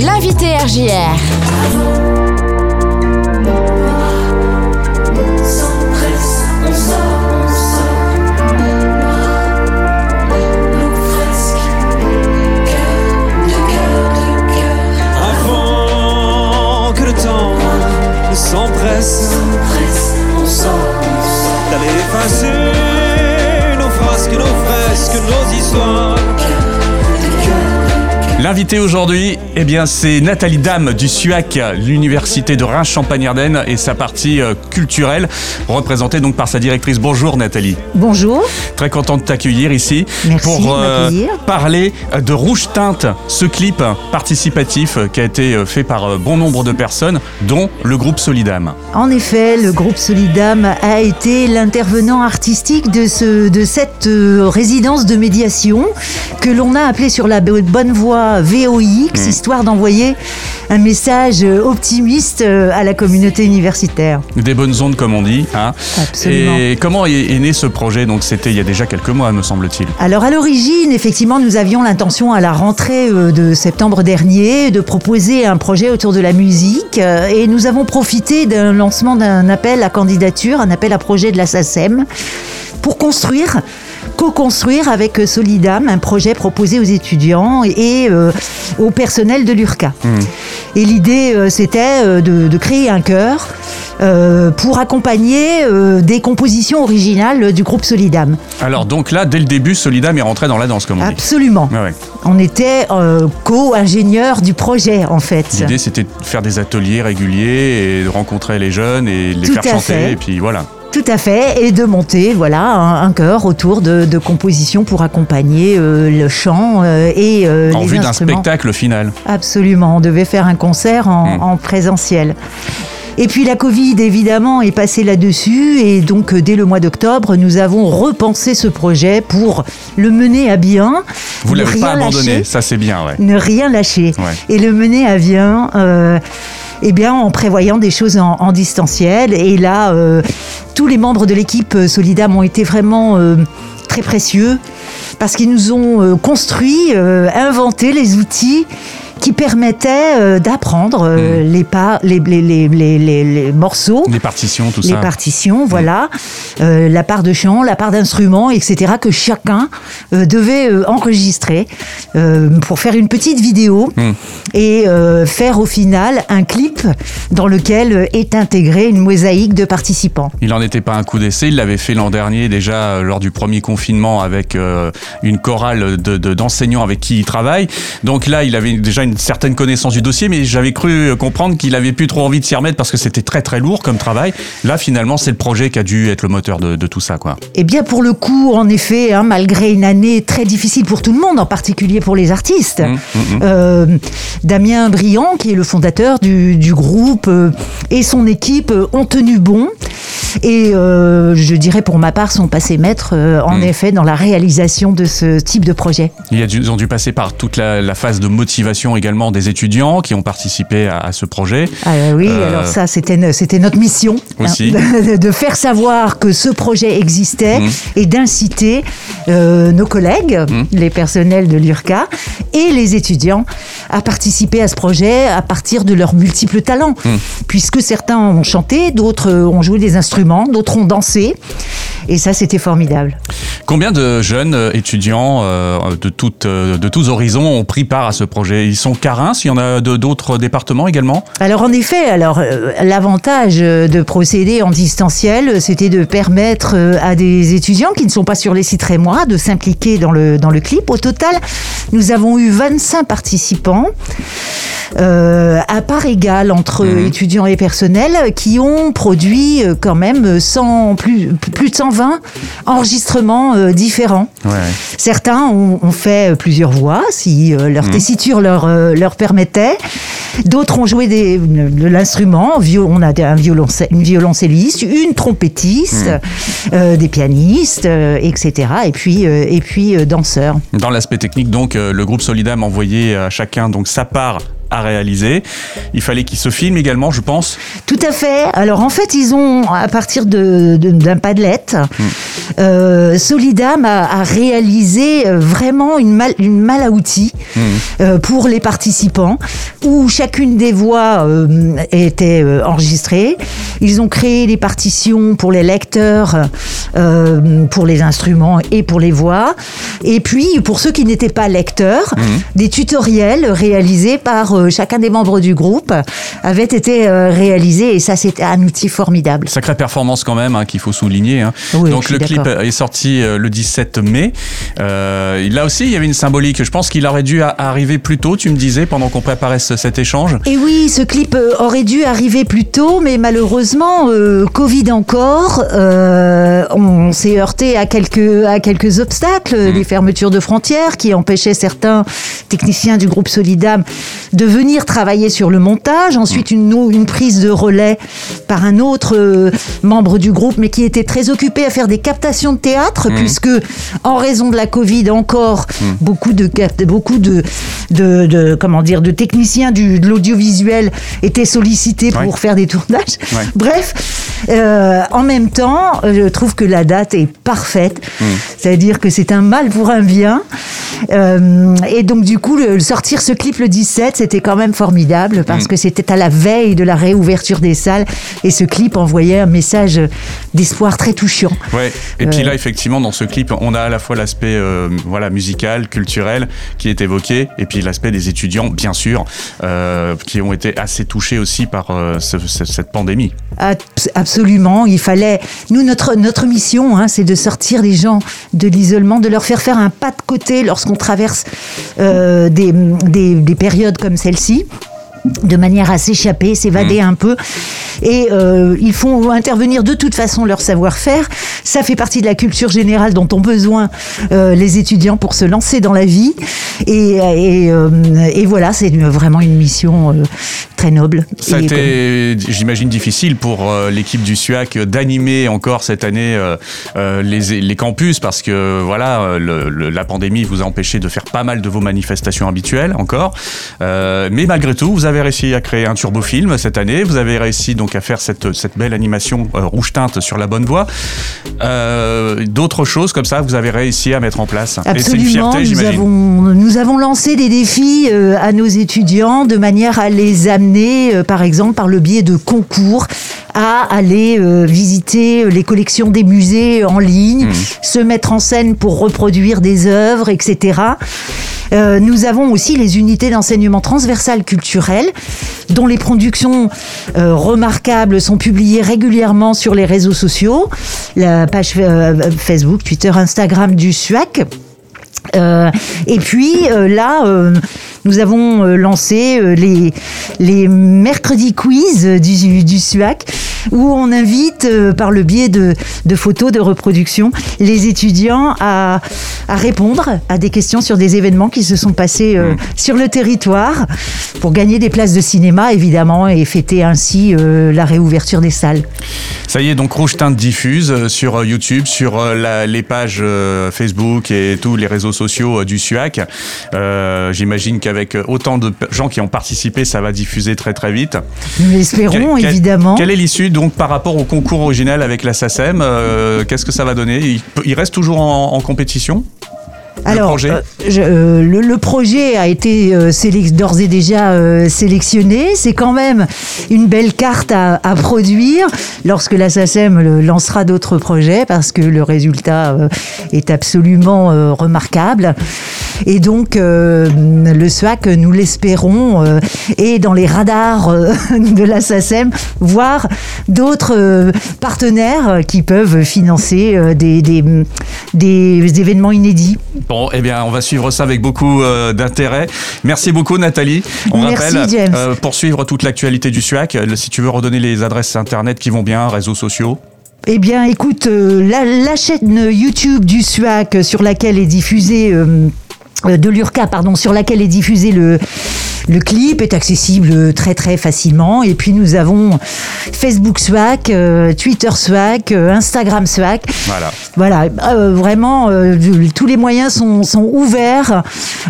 L'invité RJR. Avant que le temps ne s'empresse d'aller effacer nos frasques, nos fresques, nos histoires. L'invité aujourd'hui, eh bien, c'est Nathalie Dame du SUAC, l'université de Reims-Champagne-Ardenne et sa partie euh, culturelle, représentée donc par sa directrice. Bonjour Nathalie. Bonjour. Très content de t'accueillir ici Merci pour euh, parler euh, de Rouge Teinte, ce clip participatif qui a été fait par bon nombre de personnes, dont le groupe Solidam. En effet, le groupe Solidam a été l'intervenant artistique de, ce, de cette résidence de médiation que l'on a appelée sur la bo- bonne voie VOIX, histoire d'envoyer un message euh, optimiste euh, à la communauté universitaire. Des bonnes ondes, comme on dit. hein. Absolument. Et comment est, est né ce projet? Donc, c'était il y a déjà quelques mois, me semble-t-il. Alors à l'origine, effectivement, nous avions l'intention à la rentrée euh, de septembre dernier de proposer un projet autour de la musique et nous avons profité d'un lancement d'un appel à candidature, un appel à projet de la SACEM pour construire co-construire avec euh, Solidam un projet proposé aux étudiants et euh, au personnel de l'URCA. Et l'idée, euh, c'était de, de créer un chœur euh, pour accompagner des compositions originales du groupe Solidam. Alors, donc là, dès le début, Solidam est rentré dans la danse, comme on dit. Absolument. Ouais, ouais. On était co-ingénieurs du projet, en fait. L'idée, c'était de faire des ateliers réguliers et de rencontrer les jeunes et les Tout faire chanter. fait. Et puis voilà. Tout à fait, et de monter voilà un, un chœur autour de, de compositions pour accompagner euh, le chant euh, et euh, en les vue d'un spectacle final. Absolument, on devait faire un concert en, Mm. en présentiel. Et puis la Covid, évidemment, est passée là-dessus. Et donc, euh, dès le mois d'octobre, nous avons repensé ce projet pour le mener à bien. Vous ne l'avez pas abandonné, lâcher. ça c'est bien, ouais. ne rien lâcher Ouais. et le mener à bien. euh, eh bien, en prévoyant des choses en, distanciel. Et là, euh, tous les membres de l'équipe euh, Solidam ont été vraiment euh, très précieux parce qu'ils nous ont construit, inventé les outils qui permettaient euh, d'apprendre euh, les, pas, les, les, les, les, les- les morceaux Les partitions, tout les ça. partitions, voilà, euh, la part de chant, la part d'instruments, etc., que chacun euh, devait euh, enregistrer pour faire une petite vidéo Hmm. et faire au final un clip dans lequel est intégrée une mosaïque de participants. Il n'en était pas un coup d'essai, il l'avait fait l'an dernier déjà lors du premier confinement avec une chorale de- de- d'enseignants avec qui il travaille. Donc là, il avait déjà une certaine connaissance du dossier, mais j'avais cru euh, comprendre qu'il avait plus trop envie de s'y remettre parce que c'était très très lourd comme travail. Là, finalement, c'est le projet qui a dû être le moteur de, de tout ça, quoi. Eh bien, pour le coup, en effet, hein, malgré une année très difficile pour tout le monde, en particulier pour les artistes, Mmh, mmh, euh, Damien Briand, qui est le fondateur du, du groupe, euh, et son équipe euh, ont tenu bon. Et euh, je dirais pour ma part, sont passés maîtres, euh, en Mmh. effet, dans la réalisation de ce type de projet. Ils ont dû passer par toute la, la phase de motivation également des étudiants qui ont participé à, à ce projet. Ah oui, Euh, alors ça, c'était c'était notre mission, hein, Aussi. de, de faire savoir que ce projet existait Mmh. et d'inciter euh, nos collègues, Mmh. les personnels de l'URCA et les étudiants à participer à ce projet à partir de leurs multiples talents, Mmh. puisque certains ont chanté, d'autres euh, ont joué des instruments, d'autres ont dansé, et ça, c'était formidable. Combien de jeunes euh, étudiants euh, de, toutes, euh, de tous horizons ont pris part à ce projet? Ils sont carins, il y en a d'autres départements également? Alors en effet, alors l'avantage de procéder en distanciel, c'était de permettre à des étudiants qui ne sont pas sur les sites rémois de s'impliquer dans le dans le clip. Au total, nous avons eu 25 participants. euh, à part égale entre Mhm. étudiants et personnel qui ont produit quand même 100, plus, plus de 120 enregistrements euh, différents. Ouais. Certains ont, ont fait plusieurs voix, si euh, leur tessiture leur, euh, leur permettait. D'autres ont joué des, de l'instrument. On a un violoncelle, une violoncelliste, une trompettiste, euh, des pianistes, euh, etc. Et puis, euh, et puis euh, danseurs. Dans l'aspect technique, donc, euh, le groupe Solidam envoyait à chacun donc sa part à réaliser. Il fallait qu'ils se filment également, je pense. Tout à fait. Alors en fait, ils ont, à partir de- de- d'un padlet, euh, Solidam a, a réalisé euh, vraiment une, mal, une malle à outils euh, pour les participants où chacune des voix euh, était enregistrée. Ils ont créé les partitions pour les lecteurs, pour les instruments et pour les voix. Et puis, pour ceux qui n'étaient pas lecteurs, des tutoriels réalisés par euh, chacun des membres du groupe avaient été euh, réalisés. Et ça, c'était un outil formidable. Sacrée performance quand même, hein, qu'il faut souligner. hein. Oui, Donc le clip est sorti euh, le 17 mai. Euh, là aussi, il y avait une symbolique. Je pense qu'il aurait dû arriver plus tôt, tu me disais, pendant qu'on préparait ce- cet échange. Et oui, ce clip aurait dû arriver plus tôt, mais malheureusement, euh, Covid encore, euh, on s'est heurté à quelques, à quelques obstacles, les fermetures de frontières qui empêchaient certains techniciens du groupe Solidam de venir travailler sur le montage. Ensuite, une, prise de relais par un autre euh, membre du groupe, mais qui était très occupé à faire des captations de théâtre, puisque en raison de la Covid encore, beaucoup de beaucoup de, de, de- comment dire de techniciens du, de l'audiovisuel étaient sollicités pour faire des tournages. Ouais. Bref, euh, en même temps, je trouve que la date est parfaite. C'est-à-dire que c'est un mal pour un bien. Euh, et donc du coup, le, sortir ce clip le 17, c'était quand même formidable parce que c'était à la veille de la réouverture des salles et ce clip envoyait un message d'espoir très touchant. Ouais. Et puis Ouais. là, effectivement, dans ce clip, on a à la fois l'aspect euh, voilà musical, culturel qui est évoqué, et puis l'aspect des étudiants, bien sûr, euh, qui ont été assez touchés aussi par euh, ce- ce- cette pandémie. Abs- Absolument, il fallait. Nous, notre, notre mission, hein, c'est de sortir les gens de l'isolement, de leur faire faire un pas de côté lorsqu'on traverse euh, des périodes comme celle-ci de manière à s'échapper, s'évader un peu. Et euh, ils font intervenir de toute façon leur savoir-faire. Ça fait partie de la culture générale dont ont besoin euh, les étudiants pour se lancer dans la vie. Et, et, euh, et voilà, c'est vraiment une mission euh, très noble. Ça a été, j'imagine, difficile pour l'équipe du SUAC d'animer encore cette année les, les campus parce que voilà, le- le- la pandémie vous a empêché de faire pas mal de vos manifestations habituelles encore. Mais malgré tout, vous avez réussi à créer un turbofilm cette année. Vous avez réussi donc à faire cette, cette belle animation euh, rouge teinte sur la bonne voie. Euh, D'autres choses comme ça, vous avez réussi à mettre en place. Et c'est une Absolument, fierté, nous avons, nous avons lancé des défis euh, à nos étudiants de manière à les amener, par exemple, par le biais de concours, à aller euh, visiter les collections des musées en ligne, Mmh. se mettre en scène pour reproduire des œuvres, etc. Euh, nous avons aussi les unités d'enseignement transversal culturel, dont les productions euh, remarquables sont publiées régulièrement sur les réseaux sociaux, la page Facebook, Twitter, Instagram du SUAC. Euh, et puis euh, là, euh, nous avons lancé les, les mercredis quiz du, du SUAC où on invite euh, par le biais de, de photos de reproduction les étudiants à, à répondre à des questions sur des événements qui se sont passés euh, sur le territoire pour gagner des places de cinéma évidemment et fêter ainsi euh, la réouverture des salles. Ça y est, donc Rouge Teinte diffuse sur YouTube, sur la- les pages Facebook et tous les réseaux sociaux du SUAC. J'imagine qu'avec autant de gens qui ont participé, ça va diffuser très très vite. Nous l'espérons évidemment. Quelle est l'issue donc par rapport au concours original avec la SACEM euh, Qu'est-ce que ça va donner? Il, reste toujours en compétition? Le projet euh, je- euh, le, le projet a été euh, d'ores et déjà sélectionné. C'est quand même une belle carte à, à produire lorsque la SACEM lancera d'autres projets parce que le résultat est absolument remarquable. Et donc, euh, le SWAC, nous l'espérons, euh, est dans les radars euh, de la SACEM, voire d'autres partenaires qui peuvent financer des, des, des événements inédits. Bon, eh bien, on va suivre ça avec beaucoup euh, d'intérêt. Merci beaucoup, Nathalie. On Merci, rappelle, James. euh, pour suivre toute l'actualité du SUAC, euh, si tu veux redonner les adresses internet qui vont bien, réseaux sociaux. Eh bien, écoute, euh, la, la chaîne YouTube du SUAC sur laquelle est diffusé. Euh, de l'URCA, pardon, sur laquelle est diffusé le, le clip, est accessible euh, très très facilement. Et puis nous avons Facebook SWAC, euh, Twitter SWAC, euh, Instagram SWAC. Voilà. Voilà, euh, vraiment, tous les moyens sont, sont ouverts,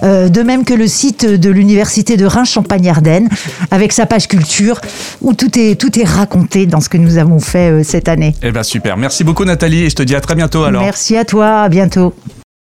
de même que le site de l'université de Reims-Champagne-Ardenne, avec sa page culture, où tout est, tout est raconté dans ce que nous avons fait cette année. Eh bien, super. Merci beaucoup, Nathalie, et je te dis à très bientôt alors. Merci à toi, à bientôt.